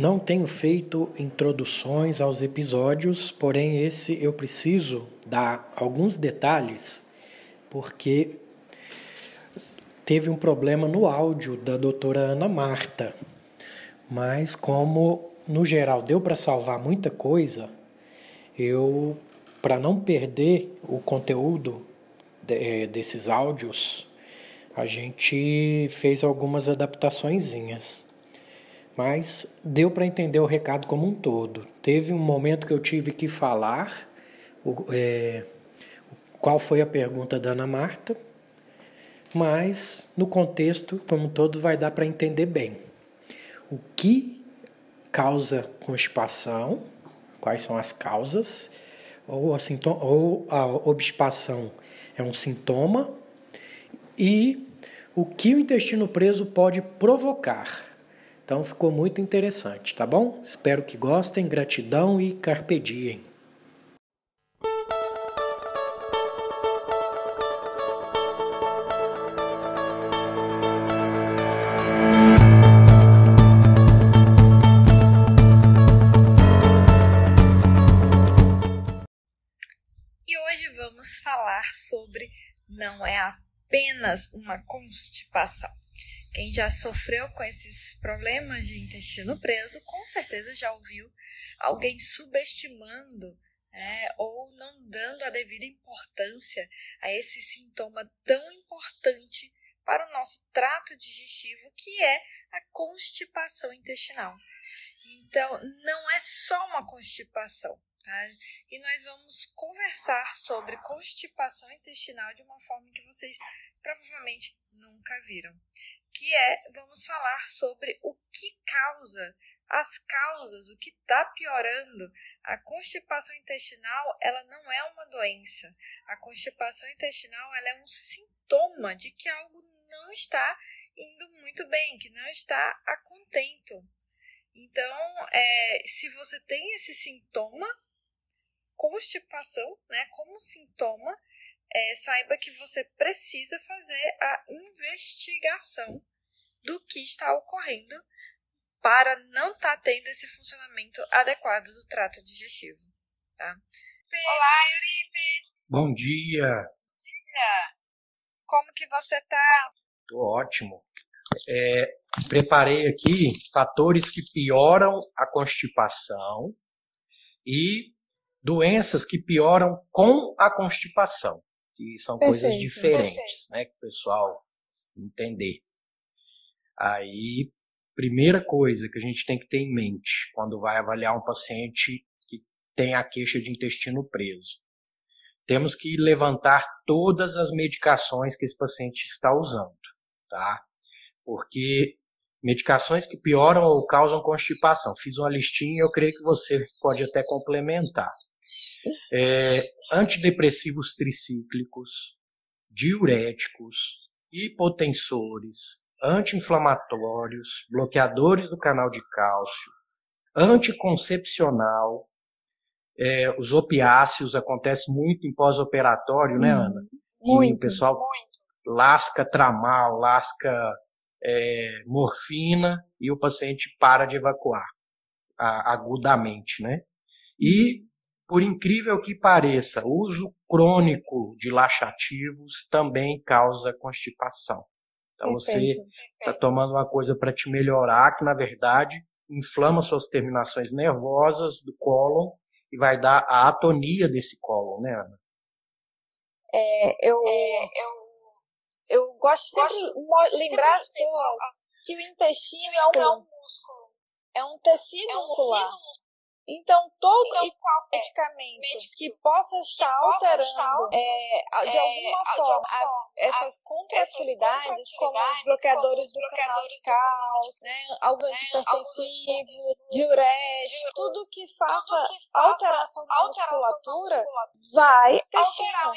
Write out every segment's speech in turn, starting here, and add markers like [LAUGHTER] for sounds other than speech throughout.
Não tenho feito introduções aos episódios, porém esse eu preciso dar alguns detalhes porque teve um problema no áudio da doutora Ana Marta, mas como no geral deu para salvar muita coisa, eu para não perder o conteúdo de, desses áudios, a gente fez algumas adaptaçõezinhas mas deu para entender o recado como um todo. Teve um momento que eu tive que falar o, é, qual foi a pergunta da Ana Marta, mas no contexto como um todo vai dar para entender bem. O que causa constipação, quais são as causas, ou a, sintoma, ou a obstipação é um sintoma, e o que o intestino preso pode provocar. Então ficou muito interessante, tá bom? Espero que gostem, gratidão e carpe diem. E hoje vamos falar sobre não é apenas uma constipação. Quem já sofreu com esses problemas de intestino preso, com certeza já ouviu alguém subestimando é, ou não dando a devida importância a esse sintoma tão importante para o nosso trato digestivo, que é a constipação intestinal. Então, não é só uma constipação, tá? E nós vamos conversar sobre constipação intestinal de uma forma que vocês provavelmente nunca viram que é vamos falar sobre o que causa as causas, o que está piorando. A constipação intestinal, ela não é uma doença. A constipação intestinal, ela é um sintoma de que algo não está indo muito bem, que não está a contento. Então, é, se você tem esse sintoma, constipação, né, como sintoma, é, saiba que você precisa fazer a investigação do que está ocorrendo para não estar tá tendo esse funcionamento adequado do trato digestivo, tá? Olá, Euripe! Bom dia! Bom dia! Como que você tá? Tô ótimo. É, preparei aqui fatores que pioram a constipação e doenças que pioram com a constipação, que são perfeito, coisas diferentes, perfeito. né, que o pessoal entender. Aí, primeira coisa que a gente tem que ter em mente quando vai avaliar um paciente que tem a queixa de intestino preso. Temos que levantar todas as medicações que esse paciente está usando, tá? Porque medicações que pioram ou causam constipação. Fiz uma listinha e eu creio que você pode até complementar. É, antidepressivos tricíclicos, diuréticos, hipotensores, anti-inflamatórios, bloqueadores do canal de cálcio, anticoncepcional, é, os opiáceos acontece muito em pós-operatório, né, hum, Ana? Muito, e o pessoal muito. lasca tramal, lasca é, morfina e o paciente para de evacuar a, agudamente, né? E, por incrível que pareça, o uso crônico de laxativos também causa constipação. Então você está tomando uma coisa para te melhorar, que na verdade inflama suas terminações nervosas do cólon e vai dar a atonia desse cólon, né, Ana? É, eu, é, eu, eu gosto de lembrar as pessoas que o intestino é um, é um músculo. é um tecido é um muscular. Então, todo então, medicamento que possa estar que alterando estar, é, de, é, alguma de forma as, essas contratilidades, como os bloqueadores do canal de cálcio, né, algo né, antipertensivo, diurético, tudo que faça alteração da musculatura, vai alterar.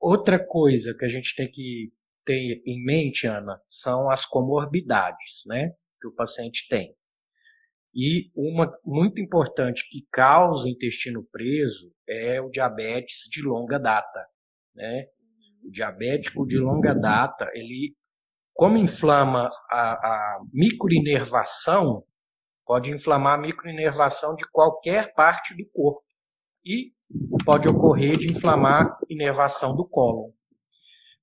Outra coisa que a gente tem que ter em mente, Ana, são as comorbidades, né, que o paciente tem. E uma muito importante que causa intestino preso é o diabetes de longa data. Né? O diabético de longa data, ele, como inflama a, a microinervação, pode inflamar a microinervação de qualquer parte do corpo. E pode ocorrer de inflamar inervação do cólon.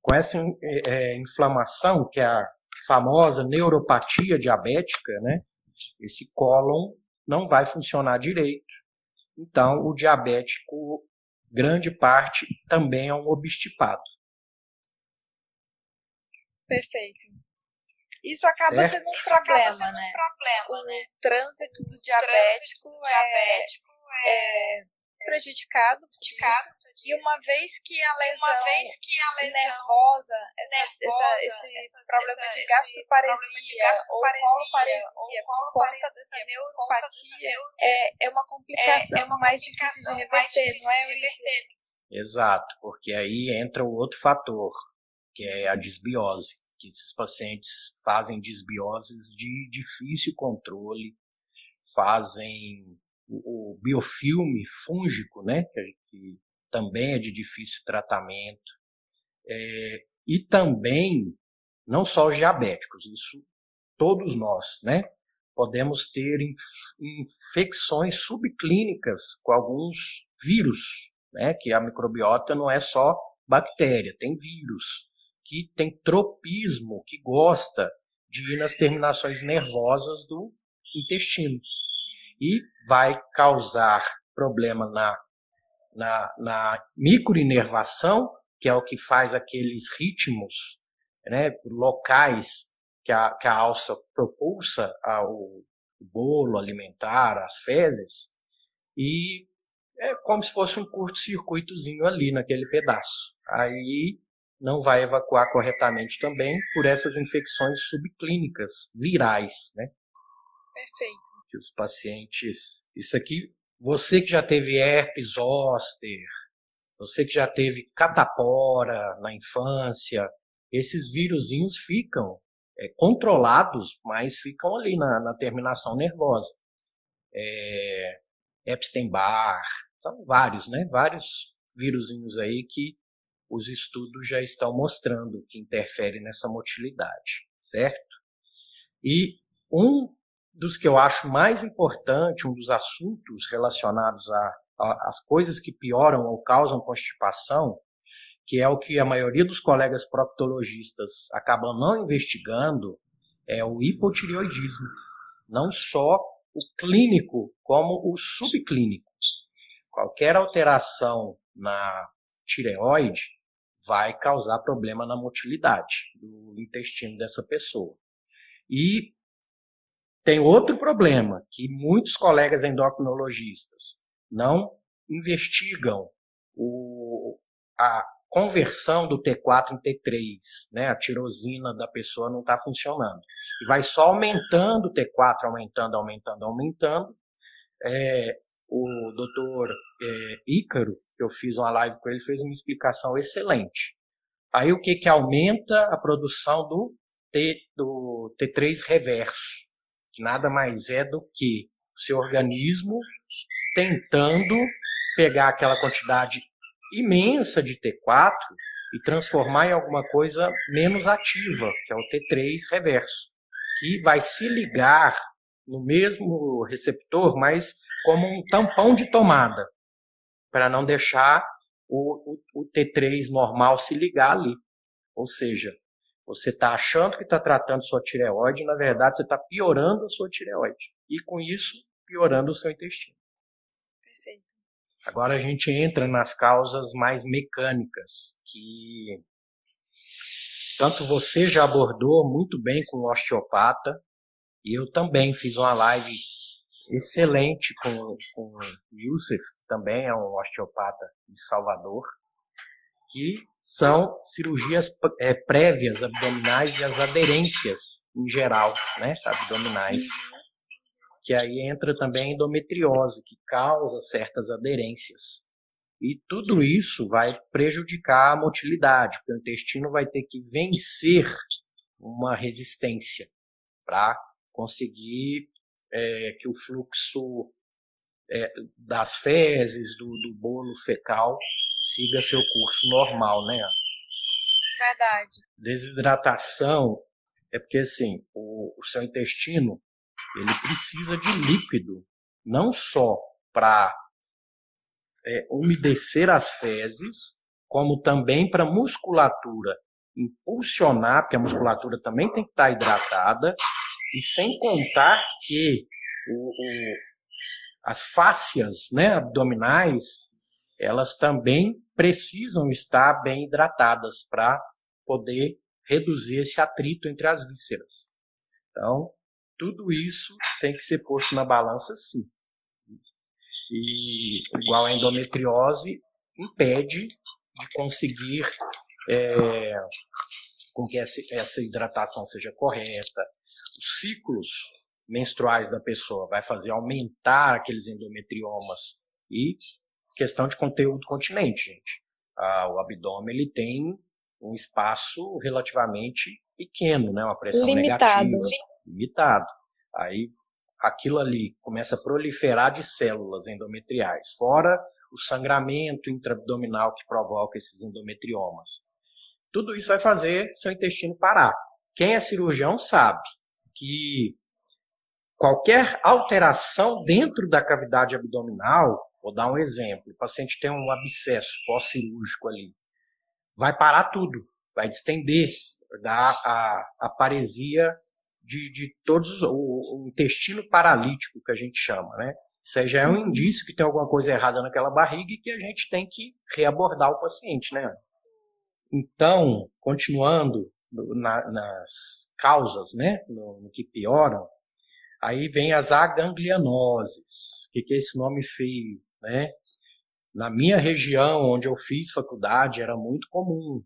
Com essa é, inflamação, que é a famosa neuropatia diabética, né, esse cólon não vai funcionar direito. Então, o diabético, grande parte, também é um obstipado. Perfeito. Isso acaba certo? sendo um problema, sendo né? Um problema, o né? trânsito do diabético, trânsito do diabético é, é, prejudicado, prejudicado e uma vez que a lesão, vez que a lesão nervosa, essa, nervosa essa, esse essa, problema essa, de gastroparesia ou coloparesia por conta dessa neuropatia, é, é uma complicação, é, é uma mais difícil de reverter, não é, Euripides? Exato, porque aí entra o outro fator, que é a disbiose, que esses pacientes fazem disbioses de difícil controle, fazem o, o biofilme fúngico, né, que, também é de difícil tratamento. É, e também, não só os diabéticos, isso todos nós, né? Podemos ter infecções subclínicas com alguns vírus, né? Que a microbiota não é só bactéria, tem vírus, que tem tropismo, que gosta de ir nas terminações nervosas do intestino. E vai causar problema na na, na microinervação, que é o que faz aqueles ritmos né, locais que a, que a alça propulsa ao bolo alimentar, as fezes, e é como se fosse um curto-circuitozinho ali naquele pedaço. Aí não vai evacuar corretamente também por essas infecções subclínicas virais, né? Perfeito. Que os pacientes, isso aqui você que já teve herpes zoster, você que já teve catapora na infância, esses vírusinhos ficam é, controlados, mas ficam ali na, na terminação nervosa. É, Epstein-Barr, são vários, né? Vários vírusinhos aí que os estudos já estão mostrando que interferem nessa motilidade, certo? E um dos que eu acho mais importante, um dos assuntos relacionados às coisas que pioram ou causam constipação, que é o que a maioria dos colegas proctologistas acabam não investigando, é o hipotireoidismo. Não só o clínico, como o subclínico. Qualquer alteração na tireoide vai causar problema na motilidade do intestino dessa pessoa. E tem outro problema que muitos colegas endocrinologistas não investigam o, a conversão do T4 em T3, né? A tirosina da pessoa não está funcionando. E vai só aumentando o T4, aumentando, aumentando, aumentando. É, o doutor é, Ícaro, que eu fiz uma live com ele, fez uma explicação excelente. Aí o que que aumenta a produção do, T, do T3 reverso? Que nada mais é do que o seu organismo tentando pegar aquela quantidade imensa de T4 e transformar em alguma coisa menos ativa, que é o T3 reverso, que vai se ligar no mesmo receptor, mas como um tampão de tomada, para não deixar o, o, o T3 normal se ligar ali. Ou seja, você está achando que está tratando sua tireoide, na verdade você está piorando a sua tireoide. E com isso, piorando o seu intestino. Perfeito. Agora a gente entra nas causas mais mecânicas, que tanto você já abordou muito bem com o osteopata, E eu também fiz uma live excelente com, com o Youssef, que também é um osteopata de Salvador, que são cirurgias é, prévias abdominais e as aderências em geral, né, abdominais. Que aí entra também a endometriose, que causa certas aderências. E tudo isso vai prejudicar a motilidade, porque o intestino vai ter que vencer uma resistência para conseguir é, que o fluxo é, das fezes, do, do bolo fecal, siga seu curso normal, né? Verdade. Desidratação é porque assim, o, o seu intestino ele precisa de líquido, não só para é, umedecer as fezes, como também para musculatura impulsionar, porque a musculatura também tem que estar hidratada, e sem contar que o, o, as fáscias né, abdominais, elas também precisam estar bem hidratadas para poder reduzir esse atrito entre as vísceras. Então, tudo isso tem que ser posto na balança sim. E igual a endometriose impede de conseguir é, com que essa, hidratação seja correta. Os ciclos menstruais da pessoa vai fazer aumentar aqueles endometriomas e questão de conteúdo continente, gente. Ah, o abdômen ele tem um espaço relativamente pequeno, né? Uma pressão limitado. negativa, limitado. Aí aquilo ali começa a proliferar de células endometriais, fora o sangramento intraabdominal que provoca esses endometriomas. Tudo isso vai fazer seu intestino parar. Quem é cirurgião sabe que qualquer alteração dentro da cavidade abdominal, vou dar um exemplo, o paciente tem um abscesso pós-cirúrgico ali, vai parar tudo, vai distender, dar a, a paresia de, de todos os, o, o, intestino paralítico que a gente chama, né? Isso aí já é um indício que tem alguma coisa errada naquela barriga e que a gente tem que reabordar o paciente, né? Então, continuando na, nas causas, né, no, no, que pioram, aí vem as aganglianoses. O que, que é esse nome feio, né? Na minha região, onde eu fiz faculdade, era muito comum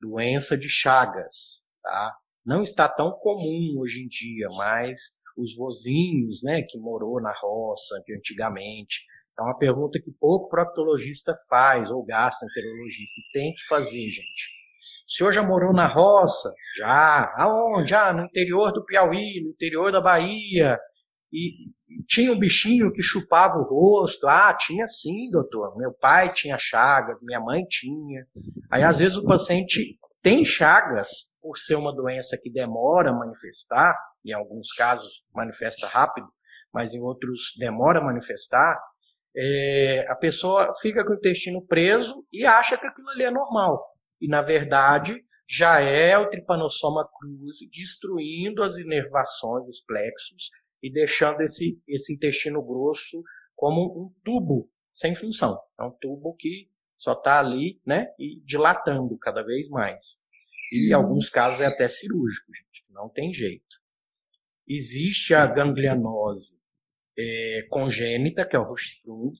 doença de Chagas, tá? Não está tão comum hoje em dia, mas os vozinhos, né, que morou na roça de antigamente, é uma pergunta que pouco proctologista faz, ou gastroenterologista, e tem que fazer, gente. O senhor já morou na roça? Já. Aonde? Já, no interior do Piauí, no interior da Bahia. E tinha um bichinho que chupava o rosto. Ah, tinha sim, doutor. Meu pai tinha chagas, minha mãe tinha. Aí, às vezes, o paciente tem chagas por ser uma doença que demora a manifestar, em alguns casos manifesta rápido, mas em outros demora a manifestar é, a pessoa fica com o intestino preso e acha que aquilo ali é normal. E, na verdade, já é o tripanossoma cruzi destruindo as inervações, os plexos, e deixando esse, esse intestino grosso como um tubo sem função. É um tubo que só está ali né, e dilatando cada vez mais. E em alguns casos é até cirúrgico, gente, não tem jeito. Existe a ganglianose é, congênita, que é o Hirschsprung,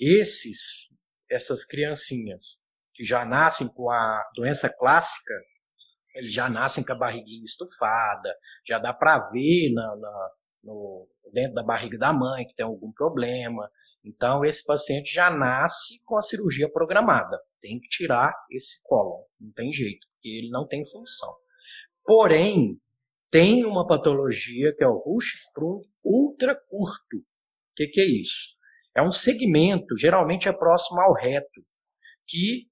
esses, essas criancinhas que já nascem com a doença clássica, eles já nascem com a barriguinha estufada, já dá para ver na, na, no, dentro da barriga da mãe que tem algum problema. Então, esse paciente já nasce com a cirurgia programada. Tem que tirar esse cólon, não tem jeito, porque ele não tem função. Porém, tem uma patologia que é o Hirschsprung ultra curto. O que, que é isso? É um segmento, geralmente é próximo ao reto, que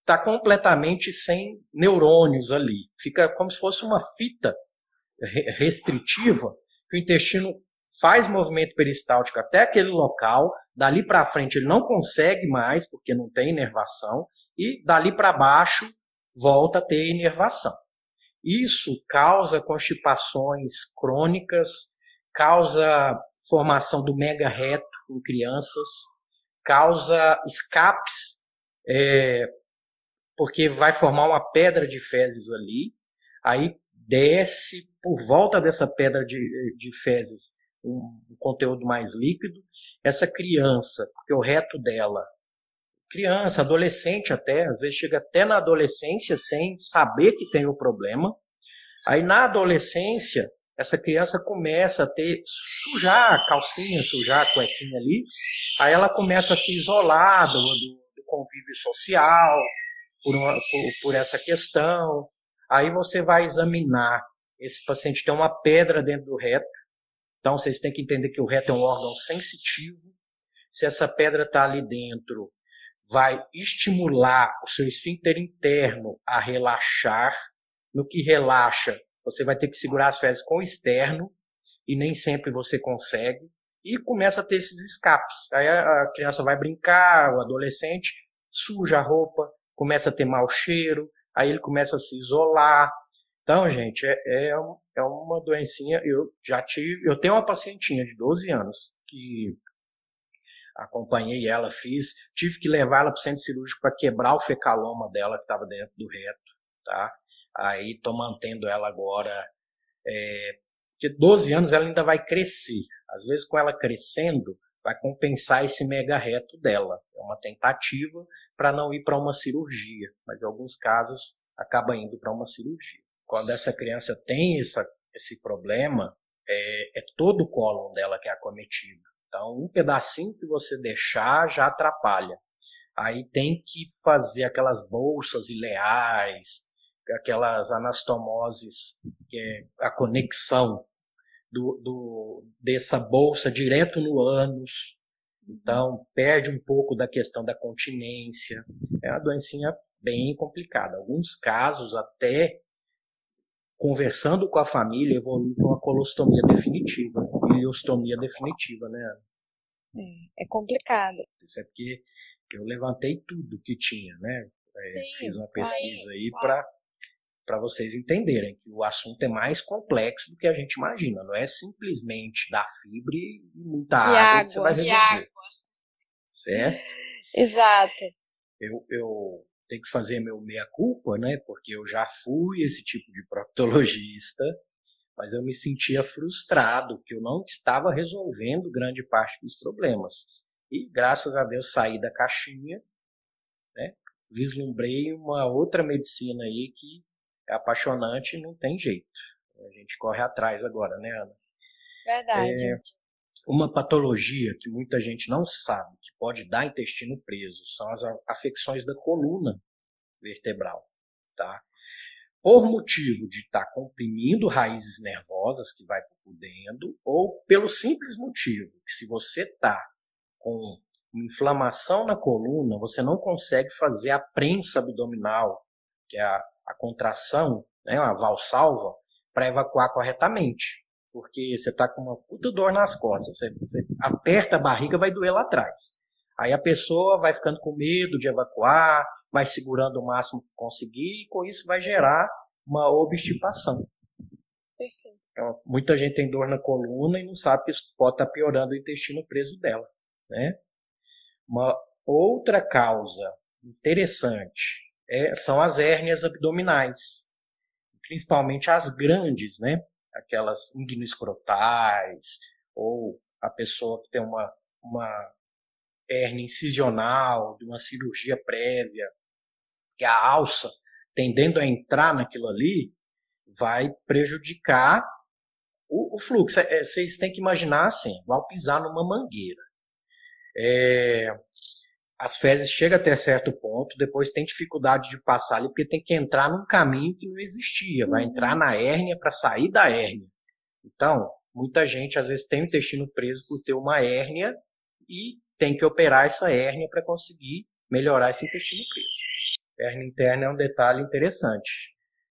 está completamente sem neurônios ali. Fica como se fosse uma fita restritiva, que o intestino faz movimento peristáltico até aquele local, dali para frente ele não consegue mais, porque não tem inervação, e dali para baixo volta a ter inervação. Isso causa constipações crônicas, causa formação do mega reto em crianças, causa escapes, é, porque vai formar uma pedra de fezes ali, aí desce por volta dessa pedra de, de fezes um, um conteúdo mais líquido. Essa criança, porque o reto dela, criança, adolescente até, às vezes chega até na adolescência sem saber que tem o problema. Aí na adolescência, essa criança começa a ter sujar a calcinha, sujar a cuequinha ali, aí ela começa a se isolar do, do, convívio social por, uma, por, por essa questão. Aí você vai examinar. Esse paciente tem uma pedra dentro do reto, então vocês têm que entender que o reto é um órgão sensitivo. Se essa pedra está ali dentro, vai estimular o seu esfíncter interno a relaxar. No que relaxa, você vai ter que segurar as fezes com o externo e nem sempre você consegue. E começa a ter esses escapes. Aí a criança vai brincar, o adolescente suja a roupa, começa a ter mau cheiro, aí ele começa a se isolar. Então, gente, é, é, é uma doencinha. Eu já tive, eu tenho uma pacientinha de 12 anos que acompanhei ela, fiz, tive que levar ela para o centro cirúrgico para quebrar o fecaloma dela que estava dentro do reto, tá? Aí estou mantendo ela agora. É, porque 12 anos ela ainda vai crescer. Às vezes, com ela crescendo, vai compensar esse mega reto dela. É uma tentativa para não ir para uma cirurgia, mas em alguns casos acaba indo para uma cirurgia. Quando essa criança tem essa, esse problema, é, é todo o cólon dela que é acometido. Então, um pedacinho que você deixar já atrapalha. Aí tem que fazer aquelas bolsas ileais, aquelas anastomoses, que é a conexão do, do, dessa bolsa direto no ânus. Então, perde um pouco da questão da continência. É uma doencinha bem complicada. Alguns casos, até conversando com a família, evolui para uma colostomia definitiva, ileostomia definitiva, né, Ana? É, é complicado. Isso é porque eu levantei tudo que tinha, né? É, Sim, fiz uma pesquisa aí, aí para para vocês entenderem que o assunto é mais complexo do que a gente imagina. Não é simplesmente dar fibra e muita água, água, que você vai resolver. Água. Certo? Exato. Eu, eu tenho que fazer meu meia-culpa, né? Porque eu já fui esse tipo de proctologista, mas eu me sentia frustrado que eu não estava resolvendo grande parte dos problemas. E graças a Deus saí da caixinha, né? Vislumbrei uma outra medicina aí que é apaixonante e não tem jeito. A gente corre atrás agora, né, Ana? Verdade. É, uma patologia que muita gente não sabe que pode dar intestino preso são as afecções da coluna vertebral, tá? Por motivo de estar tá comprimindo raízes nervosas que vai podendo, ou pelo simples motivo que se você está com inflamação na coluna, você não consegue fazer a prensa abdominal, que é a a contração, né, a valsalva, para evacuar corretamente. Porque você está com uma puta dor nas costas, você, você aperta a barriga, vai doer lá atrás. Aí a pessoa vai ficando com medo de evacuar, vai segurando o máximo que conseguir, e com isso vai gerar uma obstipação. Perfeito. Então, muita gente tem dor na coluna e não sabe que isso pode estar tá piorando o intestino preso dela. Né? Uma outra causa interessante é, são as hérnias abdominais, principalmente as grandes, né? Aquelas ignoescrotais, ou a pessoa que tem uma, uma hérnia incisional, de uma cirurgia prévia, que a alça, tendendo a entrar naquilo ali, vai prejudicar o, o fluxo. É, vocês têm que imaginar assim, igual pisar numa mangueira. É, as fezes chegam até certo ponto, depois tem dificuldade de passar ali, porque tem que entrar num caminho que não existia. Vai uhum. entrar na hérnia para sair da hérnia. Então, muita gente às vezes tem o intestino preso por ter uma hérnia e tem que operar essa hérnia para conseguir melhorar esse intestino preso. Hérnia interna é um detalhe interessante.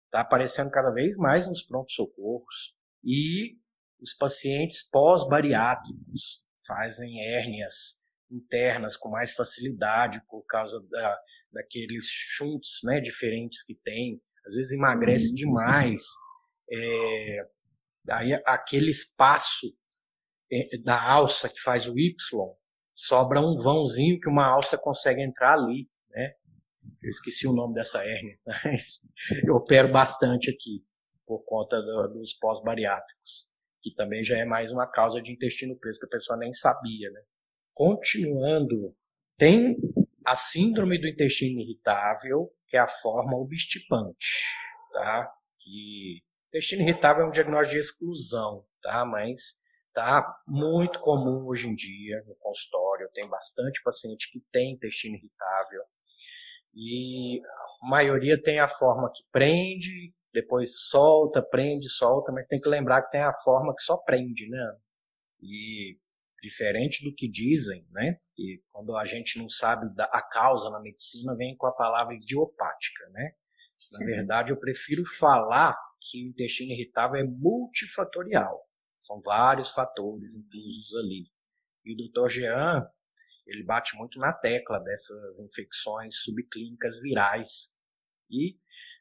Está aparecendo cada vez mais nos prontos-socorros e os pacientes pós-bariátricos fazem hérnias internas com mais facilidade por causa da, daqueles chutes né, diferentes que tem. Às vezes emagrece uhum. demais. É, aí aquele espaço é, da alça que faz o Y sobra um vãozinho que uma alça consegue entrar ali, né? Eu esqueci o nome dessa hérnia, [LAUGHS] mas eu opero bastante aqui. por conta do, dos pós-bariátricos, que também já é mais uma causa de intestino preso que a pessoa nem sabia, né? Continuando, tem a síndrome do intestino irritável, que é a forma obstipante, tá? Que intestino irritável é um diagnóstico de exclusão, tá? Mas tá muito comum hoje em dia no consultório, tem bastante paciente que tem intestino irritável e a maioria tem a forma que prende, depois solta, prende, solta, mas tem que lembrar que tem a forma que só prende, né? E diferente do que dizem, né? E quando a gente não sabe da, a causa na medicina, vem com a palavra idiopática, né? Na verdade, eu prefiro falar que o intestino irritável é multifatorial. São vários fatores inclusos ali. E o Dr. Jean, ele bate muito na tecla dessas infecções subclínicas virais. E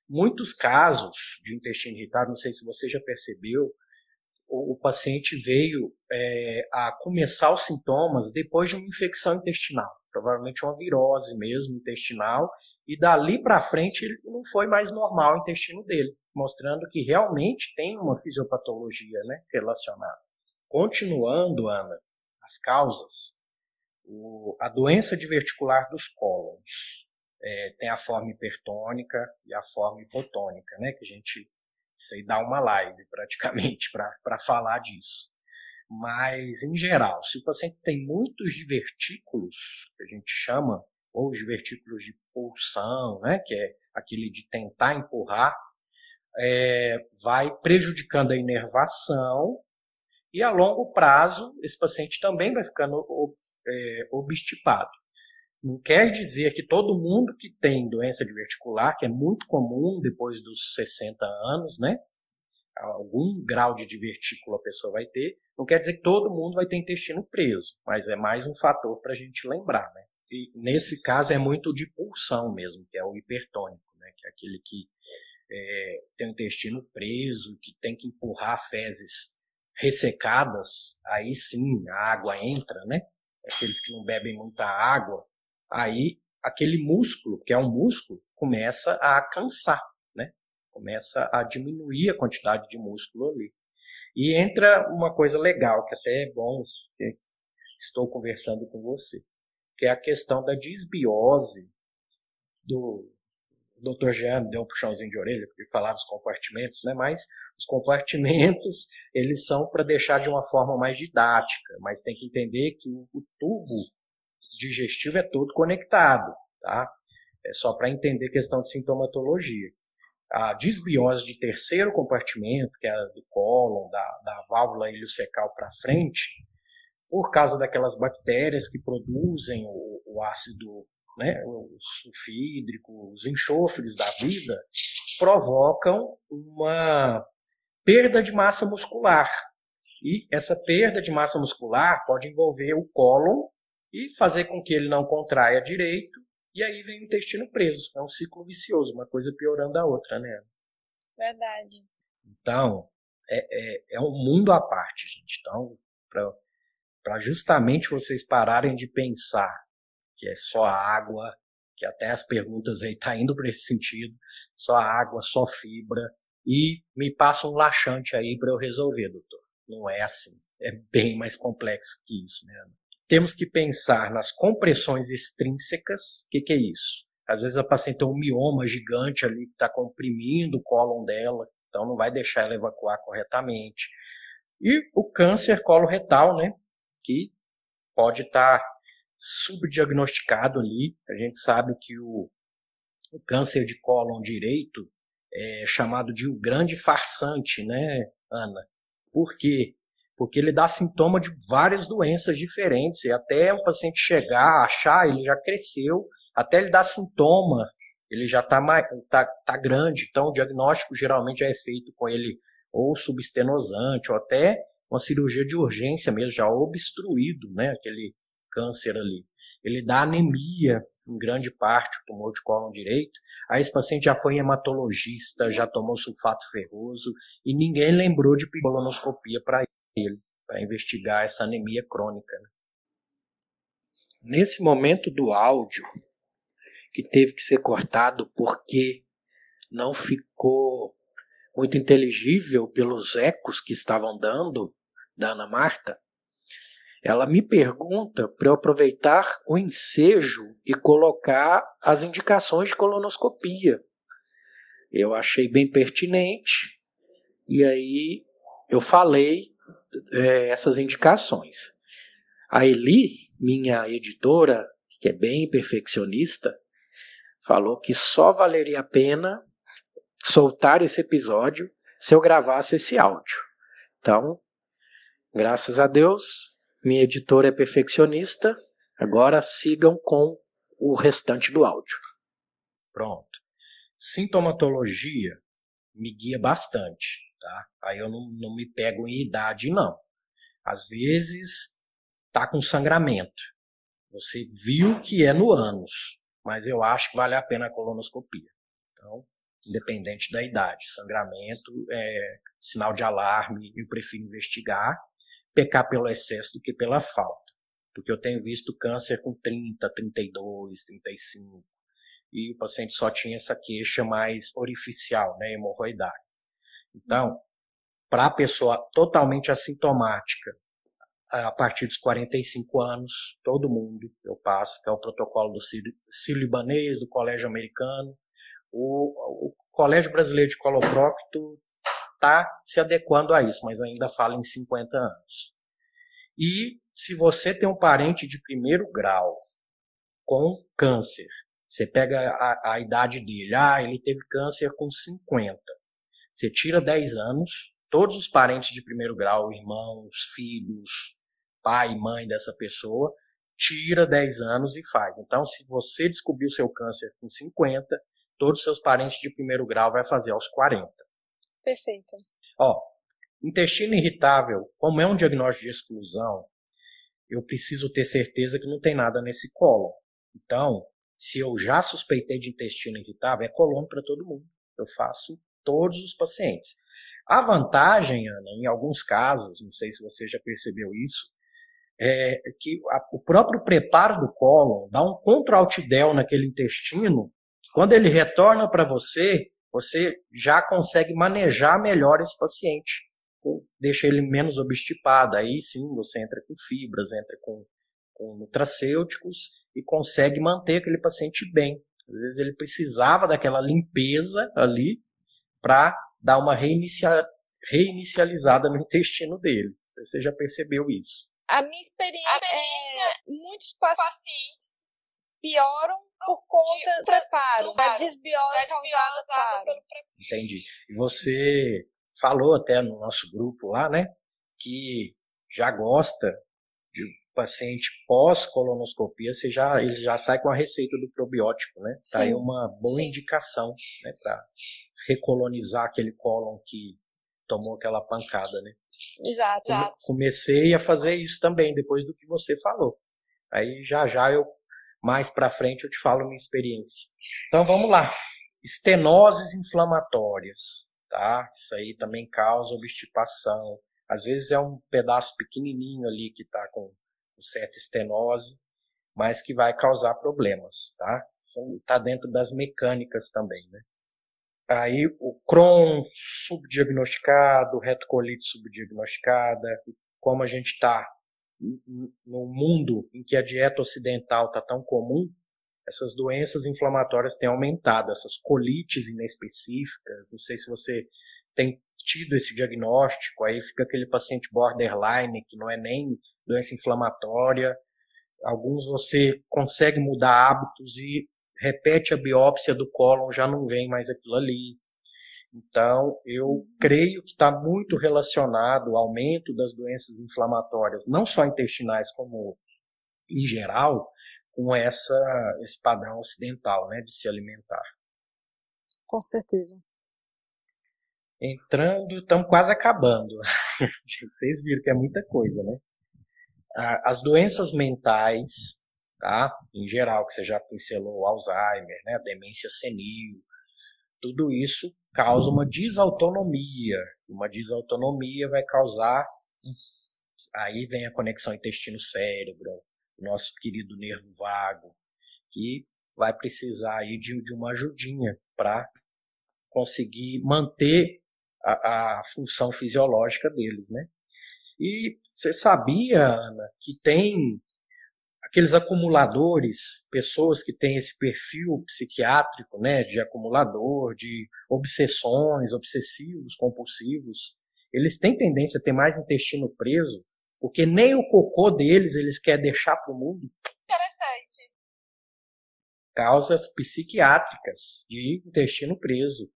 muitos casos de intestino irritável, não sei se você já percebeu, o, paciente veio é, a começar os sintomas depois de uma infecção intestinal, provavelmente uma virose mesmo intestinal, e dali para frente ele não foi mais normal o intestino dele, mostrando que realmente tem uma fisiopatologia né, relacionada. Continuando, Ana, as causas, o, a doença diverticular dos cólons é, tem a forma hipertônica e a forma hipotônica, né, que a gente isso aí dá uma live praticamente [LAUGHS] para falar disso. Mas, em geral, se o paciente tem muitos divertículos, que a gente chama, ou os divertículos de pulsão, né, que é aquele de tentar empurrar, é, vai prejudicando a inervação e a longo prazo esse paciente também vai ficando é, obstipado. Não quer dizer que todo mundo que tem doença diverticular, que é muito comum depois dos 60 anos, né? Algum grau de divertículo a pessoa vai ter, não quer dizer que todo mundo vai ter intestino preso, mas é mais um fator para a gente lembrar, né? E nesse caso é muito de pulsão mesmo, que é o hipertônico, né? Que é aquele que é, tem o intestino preso, que tem que empurrar fezes ressecadas, aí sim a água entra, né? Aqueles que não bebem muita água, aí aquele músculo, que é um músculo, começa a cansar, né? Começa a diminuir a quantidade de músculo ali. E entra uma coisa legal, que até é bom que estou conversando com você, que é a questão da disbiose do o Dr. Jean deu um puxãozinho de orelha porque falar dos compartimentos, né? Mas os compartimentos, eles são para deixar de uma forma mais didática, mas tem que entender que o, o tubo digestivo é todo conectado, tá? É só para entender questão de sintomatologia. A disbiose de terceiro compartimento, que é a do cólon, da, da válvula iliocecal para frente, por causa daquelas bactérias que produzem o, o ácido, né, o sulfídrico, os enxofres da vida, provocam uma perda de massa muscular. E essa perda de massa muscular pode envolver o cólon e fazer com que ele não contraia direito, e aí vem o intestino preso. É um ciclo vicioso, uma coisa piorando a outra, né? Verdade. Então, é, é, é um mundo à parte, gente. Então, para justamente vocês pararem de pensar que é só água, que até as perguntas aí tá indo para esse sentido, só água, só fibra, e me passa um laxante aí para eu resolver, doutor. Não é assim. É bem mais complexo que isso, né? Temos que pensar nas compressões extrínsecas. O que, que, é isso? Às vezes a paciente tem um mioma gigante ali que está comprimindo o cólon dela, então não vai deixar ela evacuar corretamente. E o câncer coloretal, né? Que pode estar tá subdiagnosticado ali. A gente sabe que o, o câncer de cólon direito é chamado de o grande farsante, né, Ana? Por quê? Porque ele dá sintoma de várias doenças diferentes, e até o paciente chegar, achar, ele já cresceu, até ele dar sintoma, ele já está tá, tá grande, então o diagnóstico geralmente é feito com ele ou substenosante, ou até uma cirurgia de urgência mesmo, já obstruído, né, aquele câncer ali. Ele dá anemia, em grande parte, o tumor de cólon direito. Aí esse paciente já foi hematologista, já tomou sulfato ferroso, e ninguém lembrou de colonoscopia para ele para investigar essa anemia crônica. Né? Nesse momento do áudio, que teve que ser cortado porque não ficou muito inteligível pelos ecos que estavam dando da Ana Marta, ela me pergunta para eu aproveitar o ensejo e colocar as indicações de colonoscopia. Eu achei bem pertinente e aí eu falei é, essas indicações. A Eli, minha editora, que é bem perfeccionista, falou que só valeria a pena soltar esse episódio se eu gravasse esse áudio. Então, graças a Deus, minha editora é perfeccionista. Agora sigam com o restante do áudio. Pronto. Sintomatologia me guia bastante, tá? Aí eu não, não me pego em idade, não. Às vezes tá com sangramento. Você viu que é no ânus, mas eu acho que vale a pena a colonoscopia. Então, independente da idade, sangramento é sinal de alarme, eu prefiro investigar pecar pelo excesso do que pela falta. Porque eu tenho visto câncer com 30, 32, 35, e o paciente só tinha essa queixa mais orificial, né, hemorroidária. Então, para a pessoa totalmente assintomática, a partir dos 45 anos, todo mundo eu passo, que é o protocolo do Sírio-Libanês, do Colégio Americano, o, o Colégio Brasileiro de Coloprócito está se adequando a isso, mas ainda fala em 50 anos. E se você tem um parente de primeiro grau com câncer, você pega a, a idade dele, ah, ele teve câncer com 50. Você tira 10 anos, todos os parentes de primeiro grau, irmãos, filhos, pai, mãe dessa pessoa, tira 10 anos e faz. Então, se você descobriu seu câncer com 50, todos os seus parentes de primeiro grau vai fazer aos 40. Perfeito. Ó, intestino irritável, como é um diagnóstico de exclusão, eu preciso ter certeza que não tem nada nesse colo. Então, se eu já suspeitei de intestino irritável, é colônia para todo mundo. Eu faço todos os pacientes. A vantagem, Ana, em alguns casos, não sei se você já percebeu isso, é que a, o próprio preparo do cólon dá um contra-altidel naquele intestino. Quando ele retorna para você, você já consegue manejar melhor esse paciente, deixa ele menos obstipado. Aí sim você entra com fibras, entra com, com nutracêuticos e consegue manter aquele paciente bem. Às vezes ele precisava daquela limpeza ali para dar uma reinicia, reinicializada no intestino dele. Você já percebeu isso? A minha experiência, a é muitos pacientes pioram por conta do preparo, da desbiose causada pelo preparo. Entendi. E você falou até no nosso grupo lá, né, que já gosta de paciente pós-colonoscopia, você já, ele já sai com a receita do probiótico, né? Sim. Tá aí uma boa Sim. indicação, né, para recolonizar aquele cólon que tomou aquela pancada, né? Exato, exato. Comecei a fazer isso também depois do que você falou. Aí já já eu mais para frente eu te falo minha experiência. Então vamos lá. Estenoses inflamatórias, tá? Isso aí também causa obstipação. Às vezes é um pedaço pequenininho ali que está com certa estenose, mas que vai causar problemas, tá? Está dentro das mecânicas também, né? Aí o Crohn subdiagnosticado, retocolite subdiagnosticada, como a gente está no mundo em que a dieta ocidental está tão comum, essas doenças inflamatórias têm aumentado, essas colites inespecíficas. Não sei se você tem tido esse diagnóstico, aí fica aquele paciente borderline, que não é nem doença inflamatória. Alguns você consegue mudar hábitos e repete a biópsia do cólon, já não vem mais aquilo ali. Então, eu creio que está muito relacionado ao aumento das doenças inflamatórias, não só intestinais, como em geral, com essa, esse padrão ocidental né, de se alimentar. Com certeza. Entrando, estamos quase acabando. [LAUGHS] Vocês viram que é muita coisa, né? As doenças mentais, tá? Em geral, que você já pincelou, Alzheimer, né? demência senil, tudo isso causa uma desautonomia. Uma desautonomia vai causar. Aí vem a conexão intestino-cérebro, nosso querido nervo vago, que vai precisar aí de, de uma ajudinha para conseguir manter a, a função fisiológica deles, né? E você sabia, Ana, que tem aqueles acumuladores, pessoas que têm esse perfil psiquiátrico, né, de acumulador, de obsessões, obsessivos, compulsivos, eles têm tendência a ter mais intestino preso, porque nem o cocô deles eles querem deixar para o mundo. Interessante. Causas psiquiátricas de intestino preso.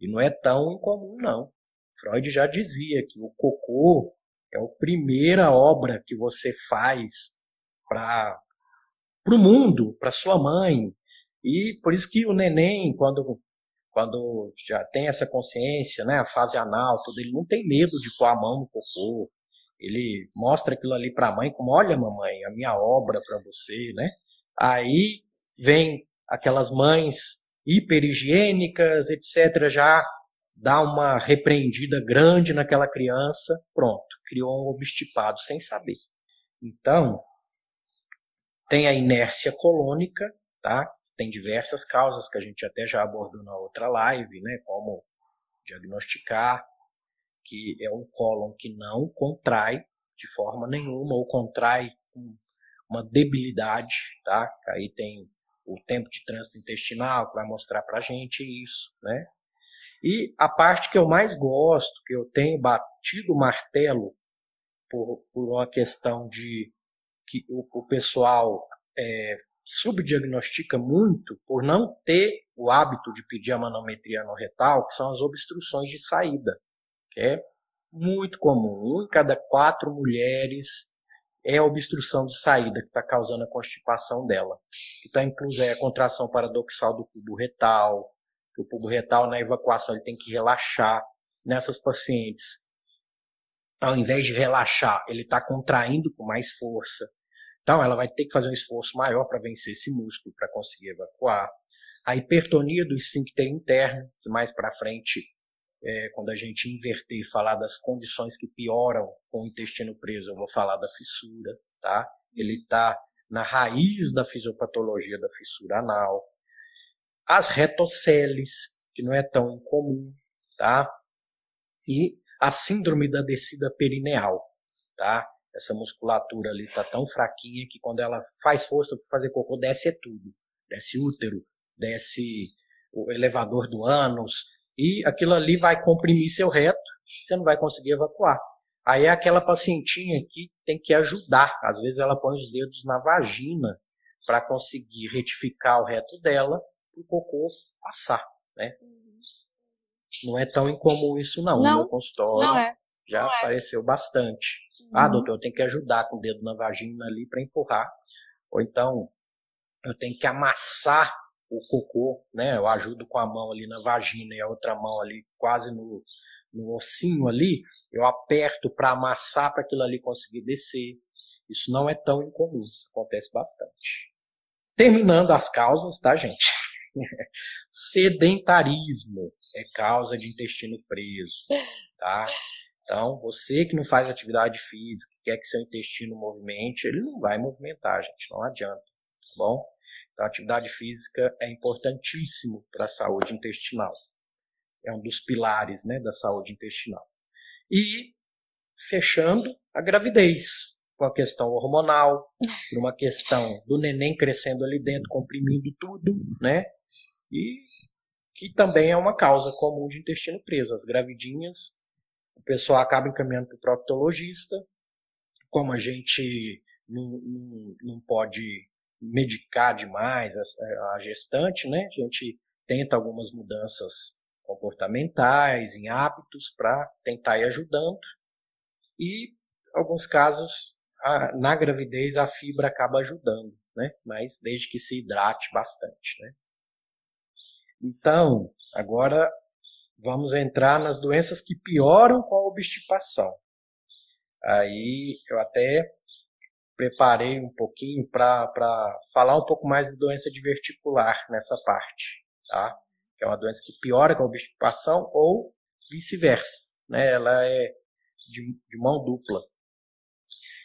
E não é tão incomum, não. Freud já dizia que o cocô é a primeira obra que você faz para o mundo, para sua mãe. E por isso que o neném, quando, quando já tem essa consciência, né, a fase anal, tudo, ele não tem medo de pôr a mão no cocô. Ele mostra aquilo ali para a mãe como, olha mamãe, a minha obra para você, né? Aí vem aquelas mães hiperhigiênicas, etc., já dá uma repreendida grande naquela criança, pronto, criou um obstipado sem saber. Então, tem a inércia colônica, tá? Tem diversas causas que a gente até já abordou na outra live, né? Como diagnosticar que é um cólon que não contrai de forma nenhuma ou contrai com uma debilidade, tá? Aí tem o tempo de trânsito intestinal que vai mostrar pra gente isso, né? E a parte que eu mais gosto, que eu tenho batido o martelo por, por uma questão de que o, o pessoal é, subdiagnostica muito por não ter o hábito de pedir a manometria no retal, que são as obstruções de saída, que é muito comum. Um em cada quatro mulheres é a obstrução de saída que está causando a constipação dela. Que está inclusa é a contração paradoxal do cubo retal, o cubo retal na evacuação ele tem que relaxar. Nessas pacientes, ao invés de relaxar, ele está contraindo com mais força. Então, ela vai ter que fazer um esforço maior para vencer esse músculo, para conseguir evacuar. A hipertonia do esfíncter interno, que mais para frente, é, quando a gente inverter e falar das condições que pioram com o intestino preso, eu vou falar da fissura, tá? Ele está na raiz da fisiopatologia da fissura anal. As retoceles, que não é tão comum, tá? E a síndrome da descida perineal, tá? Essa musculatura ali tá tão fraquinha que quando ela faz força para fazer cocô, desce é tudo. Desce útero, desce o elevador do ânus, e aquilo ali vai comprimir seu reto, você não vai conseguir evacuar. Aí é aquela pacientinha que tem que ajudar. Às vezes ela põe os dedos na vagina para conseguir retificar o reto dela para o cocô passar, né? Não é tão incomum isso não, não no meu consultório. Não é. Já não é. apareceu é. bastante. Ah, uhum. doutor, eu tenho que ajudar com o dedo na vagina ali para empurrar. Ou então, eu tenho que amassar o cocô, né? Eu ajudo com a mão ali na vagina e a outra mão ali quase no, no ossinho ali. Eu aperto para amassar para aquilo ali conseguir descer. Isso não é tão incomum, isso acontece bastante. Terminando as causas, tá, gente? [LAUGHS] Sedentarismo é causa de intestino preso, tá? Então, você que não faz atividade física, quer que seu intestino movimente, ele não vai movimentar, gente, não adianta, tá bom? Então, atividade física é importantíssimo para a saúde intestinal. É um dos pilares, né, da saúde intestinal. E fechando a gravidez, com a questão hormonal, por uma questão do neném crescendo ali dentro, comprimindo tudo, né? E que também é uma causa comum de intestino preso. As gravidinhas o pessoal acaba encaminhando para o proctologista. Como a gente não, não, pode medicar demais a, a, gestante, né? A gente tenta algumas mudanças comportamentais, em hábitos, para tentar ir ajudando. E, em alguns casos, a, na gravidez, a fibra acaba ajudando, né? Mas desde que se hidrate bastante, né? Então, agora vamos entrar nas doenças que pioram com a obstipação. Aí eu até preparei um pouquinho para falar um pouco mais de doença diverticular nessa parte, tá? Que é uma doença que piora com a obstipação ou vice-versa, né? Ela é de, de mão dupla.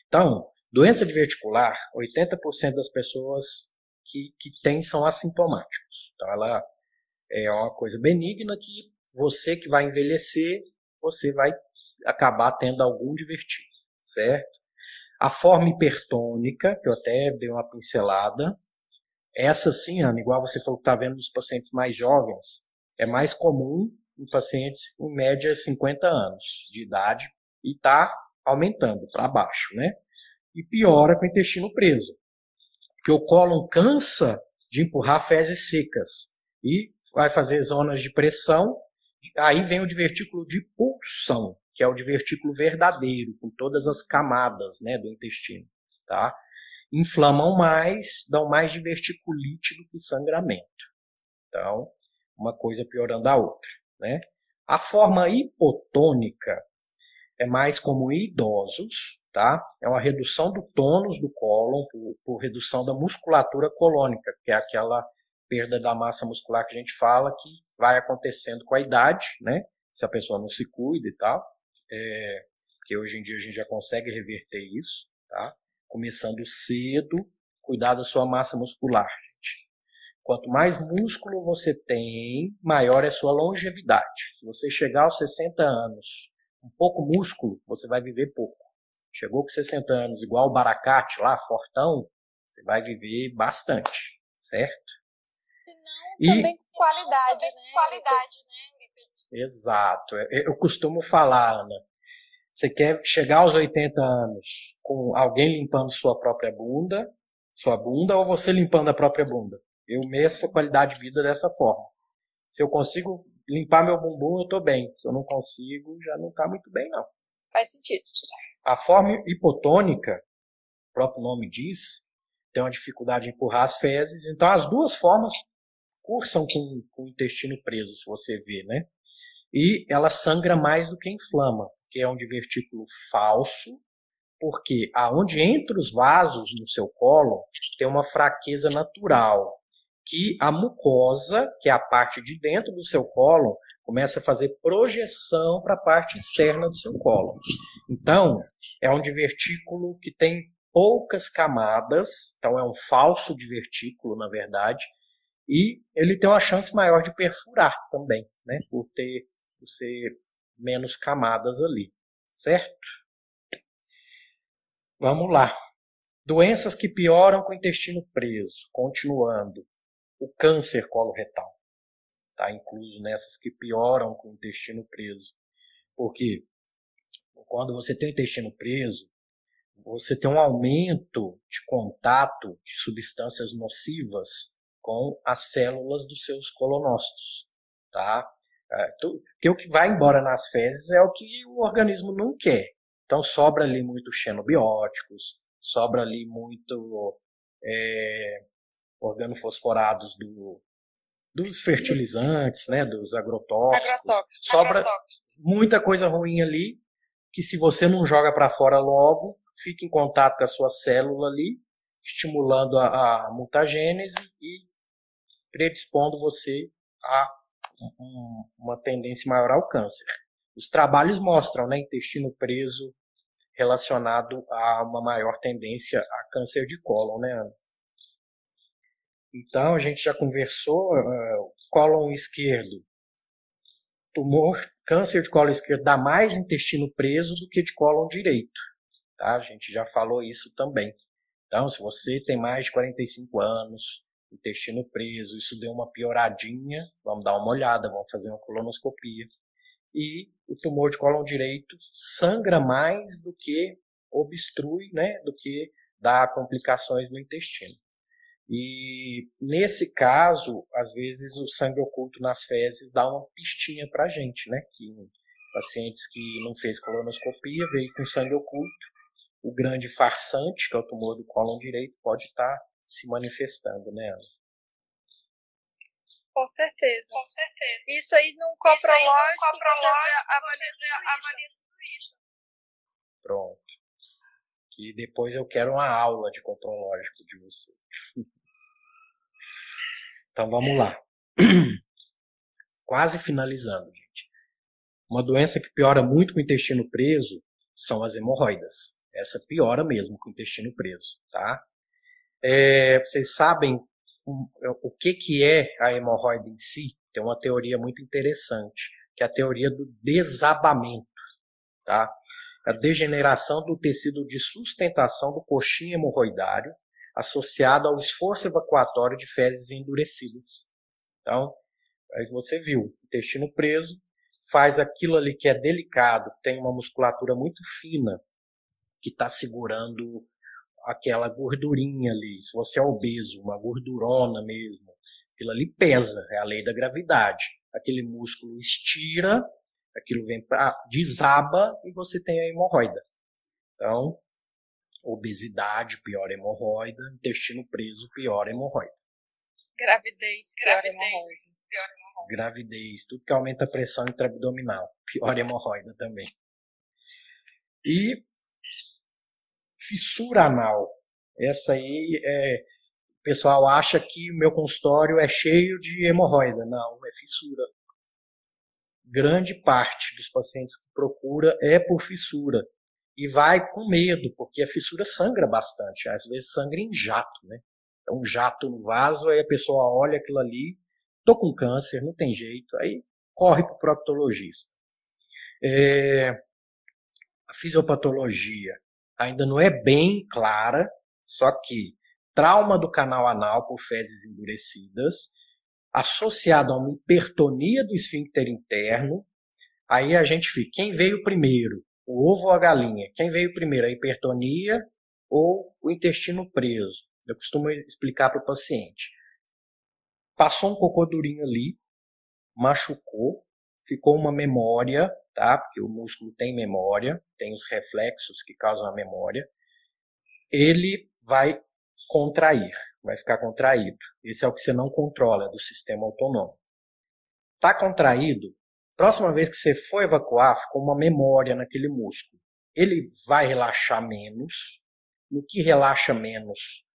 Então, doença diverticular, 80% das pessoas que, que têm são assintomáticos. Então, ela é uma coisa benigna que você que vai envelhecer você vai acabar tendo algum divertido, certo? A forma hipertônica, que eu até dei uma pincelada, essa sim, Ana, igual você falou que está vendo nos pacientes mais jovens, é mais comum em pacientes em média 50 anos de idade e está aumentando para baixo, né? E piora com o intestino preso. Porque o cólon cansa de empurrar fezes secas e vai fazer zonas de pressão. Aí vem o divertículo de pulsão, que é o divertículo verdadeiro, com todas as camadas né, do intestino. Tá? Inflamam mais, dão mais diverticulite do que sangramento. Então, uma coisa piorando a outra. Né? A forma hipotônica é mais comum em idosos, tá? É uma redução do tônus do cólon por, por, redução da musculatura colônica, que é aquela perda da massa muscular que a gente fala que vai acontecendo com a idade, né? Se a pessoa não se cuida e tal. É, porque hoje em dia a gente já consegue reverter isso, tá? Começando cedo, cuidar da sua massa muscular, gente. Quanto mais músculo você tem, maior é a sua longevidade. Se você chegar aos 60 anos com pouco músculo, você vai viver pouco. Chegou com 60 anos, igual o Baracate lá, fortão, você vai viver bastante, certo? Se não, também com qualidade, né? Qualidade, né? Exato. Eu costumo falar, Ana, você quer chegar aos 80 anos com alguém limpando sua própria bunda, sua bunda, ou você limpando a própria bunda? Eu meço a qualidade de vida dessa forma. Se eu consigo limpar meu bumbum, eu estou bem. Se eu não consigo, já não está muito bem, não. Faz sentido. A forma hipotônica, o próprio nome diz, tem uma dificuldade em empurrar as fezes. Então, as duas formas cursam com, com o intestino preso, se você vê, né? E ela sangra mais do que inflama, que é um divertículo falso, porque aonde entra os vasos no seu colo tem uma fraqueza natural que a mucosa, que é a parte de dentro do seu colo, começa a fazer projeção para a parte externa do seu colo. Então, é um divertículo que tem poucas camadas, então é um falso divertículo, na verdade, e ele tem uma chance maior de perfurar também, né, por ter por ser menos camadas ali, certo? Vamos lá. Doenças que pioram com o intestino preso, continuando o câncer coloretal. Está incluso nessas que pioram com o intestino preso. Porque quando você tem o intestino preso, você tem um aumento de contato de substâncias nocivas com as células dos seus colonócitos, tá? É, porque o que vai embora nas fezes é o que o organismo não quer. Então sobra ali muito xenobióticos, sobra ali muito é, organofosforados do, dos fertilizantes, né, dos agrotóxicos. agrotóxicos Sobra muita coisa ruim ali que se você não joga para fora logo, fica em contato com a sua célula ali, estimulando a, a mutagênese e predispondo você a um, uma tendência maior ao câncer. Os trabalhos mostram, né, intestino preso relacionado a uma maior tendência a câncer de cólon, né, Ana? Então, a gente já conversou, uh, cólon esquerdo, tumor, câncer de cólon esquerdo dá mais intestino preso do que de cólon direito. Tá? A gente já falou isso também. Então, se você tem mais de 45 anos, intestino preso, isso deu uma pioradinha, vamos dar uma olhada, vamos fazer uma colonoscopia. E o tumor de cólon direito sangra mais do que obstrui, né, do que dá complicações no intestino. E nesse caso, às vezes o sangue oculto nas fezes dá uma pistinha para gente, né? Que pacientes que não fez colonoscopia veio com sangue oculto, o grande farsante, que é o tumor do cólon direito, pode estar tá se manifestando, né, Ana? Com certeza. Com certeza. Isso aí num coprológico, você avalia tudo isso. Pronto. Que depois eu quero uma aula de coprológico de você. [LAUGHS] Então vamos lá. [CLEARS THROAT] Quase finalizando, gente. Uma doença que piora muito com o intestino preso são as hemorroidas. Essa piora mesmo com o intestino preso, tá? É, vocês sabem o, o que, que é a hemorroida em si? Tem uma teoria muito interessante. que é a teoria do desabamento, tá? A degeneração do tecido de sustentação do coxinha hemorroidário associado ao esforço evacuatório de fezes endurecidas. Então, aí você viu, intestino preso, faz aquilo ali que é delicado, tem uma musculatura muito fina que está segurando aquela gordurinha ali. Se você é obeso, uma gordurona mesmo, aquilo ali pesa, é a lei da gravidade. Aquele músculo estira, aquilo vem para desaba e você tem a hemorroida. Então, obesidade, pior hemorroida, intestino preso, pior hemorroida. Gravidez, pior gravidez, hemorroida. Pior hemorroida. Gravidez, tudo que aumenta a pressão intraabdominal, pior hemorroida também. E fissura anal. Essa aí é. O pessoal acha que o meu consultório é cheio de hemorroida. Não, é fissura. Grande parte dos pacientes que procura é por fissura. E vai com medo, porque a fissura sangra bastante. Às vezes sangra em jato, né? É um jato no vaso, aí a pessoa olha aquilo ali, tô com câncer, não tem jeito, aí corre para o proctologista. É, a fisiopatologia ainda não é bem clara, só que trauma do canal anal por fezes endurecidas, associado a uma hipertonia do esfíncter interno, aí a gente fica, quem veio primeiro, o ovo ou a galinha? Quem veio primeiro, a hipertonia ou o intestino preso? Eu costumo explicar para o paciente. Passou um cocô durinho ali, machucou, ficou uma memória, tá? Porque o músculo tem memória, tem os reflexos que causam a memória. Ele vai contrair, vai ficar contraído. Esse é o que você não controla do sistema autônomo. Tá contraído, próxima vez que você for evacuar, ficou uma memória naquele músculo. Ele vai relaxar menos. No que relaxa menos,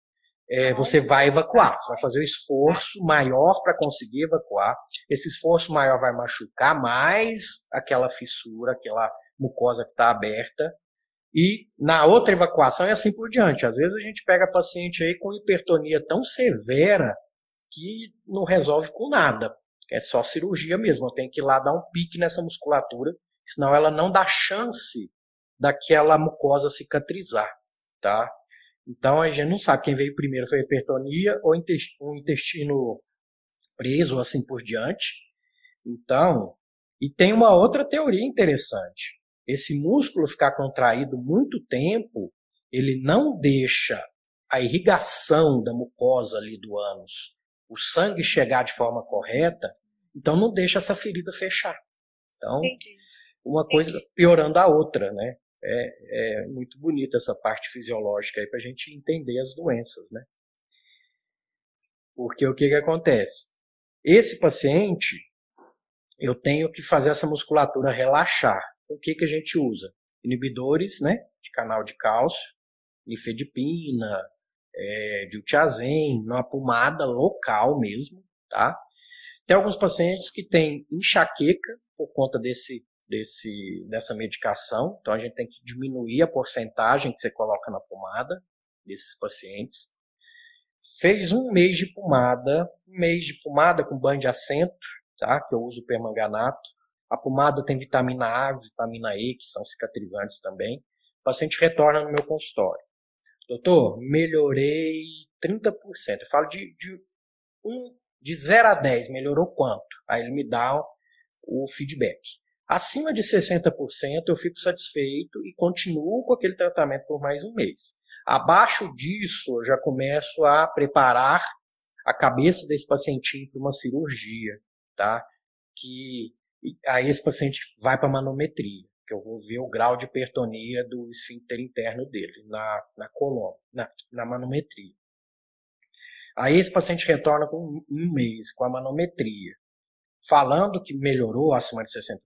é, você vai evacuar. Você vai fazer um esforço maior para conseguir evacuar. Esse esforço maior vai machucar mais aquela fissura, aquela mucosa que está aberta. E na outra evacuação é assim por diante. Às vezes a gente pega paciente aí com hipertonia tão severa que não resolve com nada. É só cirurgia mesmo. Tenho que ir lá dar um pique nessa musculatura, senão ela não dá chance daquela mucosa cicatrizar, tá? Então a gente não sabe quem veio primeiro foi a hipertonia ou o intestino preso, assim por diante. Então, e tem uma outra teoria interessante. Esse músculo ficar contraído muito tempo, ele não deixa a irrigação da mucosa ali do ânus, o sangue chegar de forma correta, então não deixa essa ferida fechar. Então, Entendi. uma coisa Entendi. piorando a outra, né? É, é muito bonita essa parte fisiológica aí para a gente entender as doenças, né? Porque o que, que acontece? Esse paciente, eu tenho que fazer essa musculatura relaxar. O que, que a gente usa? Inibidores, né? De canal de cálcio, nifedipina, é, diltiazem, uma pomada local mesmo, tá? Tem alguns pacientes que têm enxaqueca por conta desse desse, dessa medicação. Então, a gente tem que diminuir a porcentagem que você coloca na pomada desses pacientes. Fez um mês de pomada, um mês de pomada com banho de assento, tá? que eu uso permanganato. A pomada tem vitamina A, vitamina E, que são cicatrizantes também. O paciente retorna no meu consultório. Doutor, melhorei 30%. Eu falo de, de, um, de 0 a 10, melhorou quanto? Aí ele me dá o feedback. Acima de 60% eu fico satisfeito e continuo com aquele tratamento por mais um mês. Abaixo disso, eu já começo a preparar a cabeça desse pacientinho para uma cirurgia, tá? Que aí esse paciente vai para manometria, que eu vou ver o grau de hipertonia do esfíncter interno dele na, na coluna, na, na manometria. Aí esse paciente retorna com um mês com a manometria falando que melhorou acima de 60%,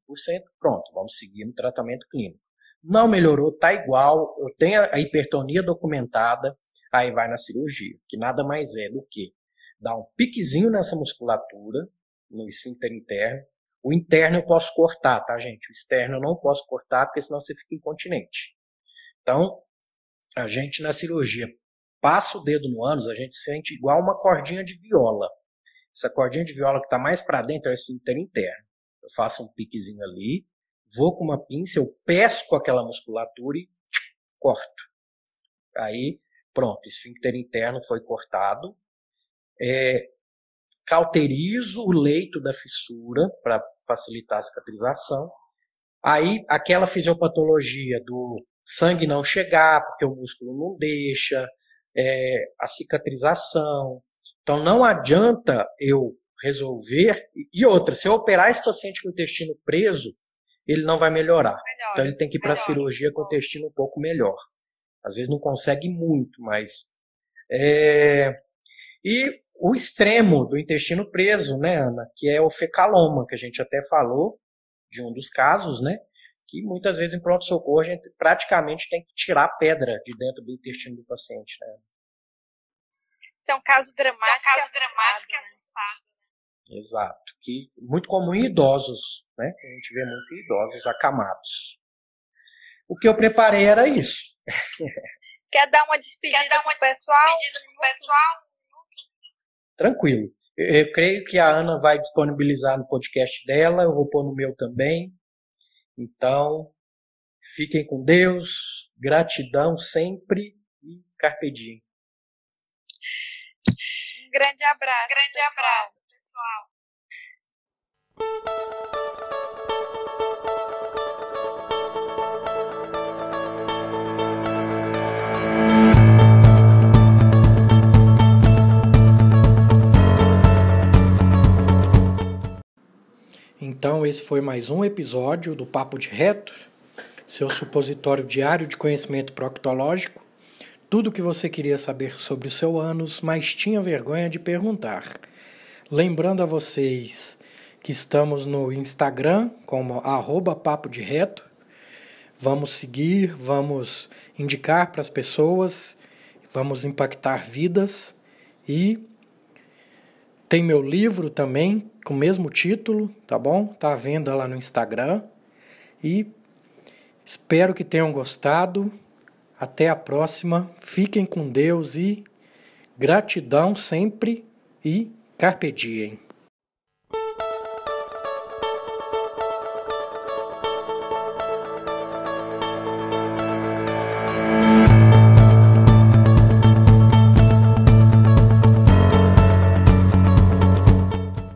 pronto, vamos seguir no tratamento clínico. Não melhorou, tá igual, eu tenho a hipertonia documentada, aí vai na cirurgia, que nada mais é do que dar um piquezinho nessa musculatura, no esfíncter interno. O interno eu posso cortar, tá, gente? O externo eu não posso cortar, porque senão você fica incontinente. Então, a gente na cirurgia passa o dedo no ânus, a gente sente igual uma cordinha de viola. Essa cordinha de viola que está mais para dentro é o esfíncter interno. Eu faço um piquezinho ali, vou com uma pinça, eu pesco aquela musculatura e tchum, corto. Aí, pronto, esfíncter interno foi cortado. É, cauterizo o leito da fissura para facilitar a cicatrização. Aí, aquela fisiopatologia do sangue não chegar, porque o músculo não deixa, é, a cicatrização. Então, não adianta eu resolver. E outra, se eu operar esse paciente com o intestino preso, ele não vai melhorar. Melhor, então, ele tem que ir para a cirurgia com o intestino um pouco melhor. Às vezes não consegue muito, mas. É... E o extremo do intestino preso, né, Ana, que é o fecaloma, que a gente até falou de um dos casos, né, que muitas vezes em pronto-socorro a gente praticamente tem que tirar a pedra de dentro do intestino do paciente, né. Isso é um caso dramático. É um caso dramático. Né? Exato, que muito comum em idosos, né, que a gente vê muito em idosos acamados. O que eu preparei era isso. [LAUGHS] Quer dar uma despedida, Quer dar uma pro pessoal? Despedida pro pessoal? tranquilo. Eu, creio que a Ana vai disponibilizar no podcast dela, eu vou pôr no meu também. Então, fiquem com Deus, gratidão sempre e carpe diem. Grande abraço. Grande pessoal. abraço, pessoal. Então, esse foi mais um episódio do Papo de Reto, seu supositório diário de conhecimento proctológico. Tudo o que você queria saber sobre o seu ânus, mas tinha vergonha de perguntar. Lembrando a vocês que estamos no Instagram como arroba Papo de Reto. Vamos seguir, vamos indicar para as pessoas, vamos impactar vidas e tem meu livro também, com o mesmo título, tá bom? Tá à venda lá no Instagram. E espero que tenham gostado. Até a próxima. Fiquem com Deus e gratidão sempre e carpe diem.